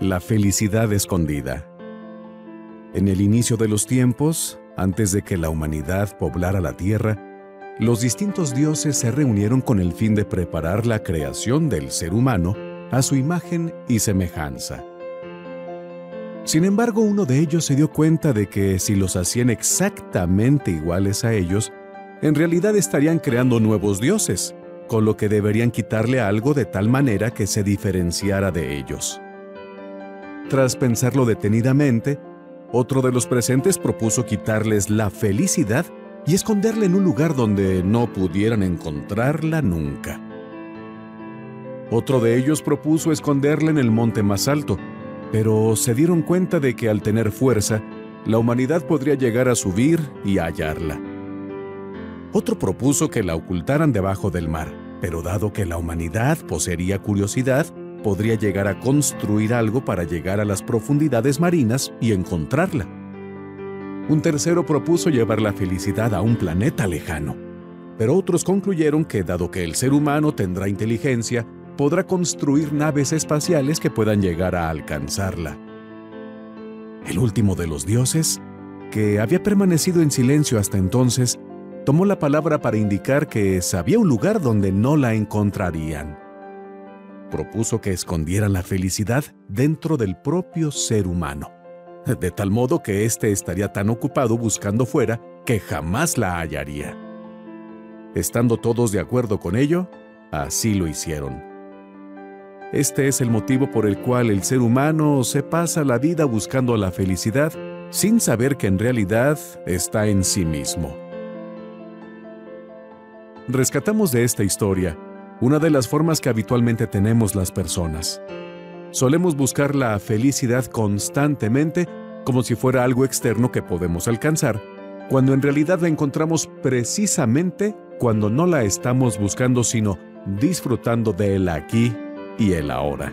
La felicidad escondida. En el inicio de los tiempos, antes de que la humanidad poblara la tierra, los distintos dioses se reunieron con el fin de preparar la creación del ser humano a su imagen y semejanza. Sin embargo, uno de ellos se dio cuenta de que si los hacían exactamente iguales a ellos, en realidad estarían creando nuevos dioses, con lo que deberían quitarle algo de tal manera que se diferenciara de ellos. Tras pensarlo detenidamente, otro de los presentes propuso quitarles la felicidad y esconderla en un lugar donde no pudieran encontrarla nunca. Otro de ellos propuso esconderla en el monte más alto, pero se dieron cuenta de que al tener fuerza, la humanidad podría llegar a subir y hallarla. Otro propuso que la ocultaran debajo del mar, pero dado que la humanidad poseería curiosidad, podría llegar a construir algo para llegar a las profundidades marinas y encontrarla. Un tercero propuso llevar la felicidad a un planeta lejano, pero otros concluyeron que dado que el ser humano tendrá inteligencia, podrá construir naves espaciales que puedan llegar a alcanzarla. El último de los dioses, que había permanecido en silencio hasta entonces, tomó la palabra para indicar que sabía un lugar donde no la encontrarían propuso que escondieran la felicidad dentro del propio ser humano, de tal modo que éste estaría tan ocupado buscando fuera que jamás la hallaría. Estando todos de acuerdo con ello, así lo hicieron. Este es el motivo por el cual el ser humano se pasa la vida buscando la felicidad sin saber que en realidad está en sí mismo. Rescatamos de esta historia una de las formas que habitualmente tenemos las personas. Solemos buscar la felicidad constantemente como si fuera algo externo que podemos alcanzar, cuando en realidad la encontramos precisamente cuando no la estamos buscando sino disfrutando de el aquí y el ahora.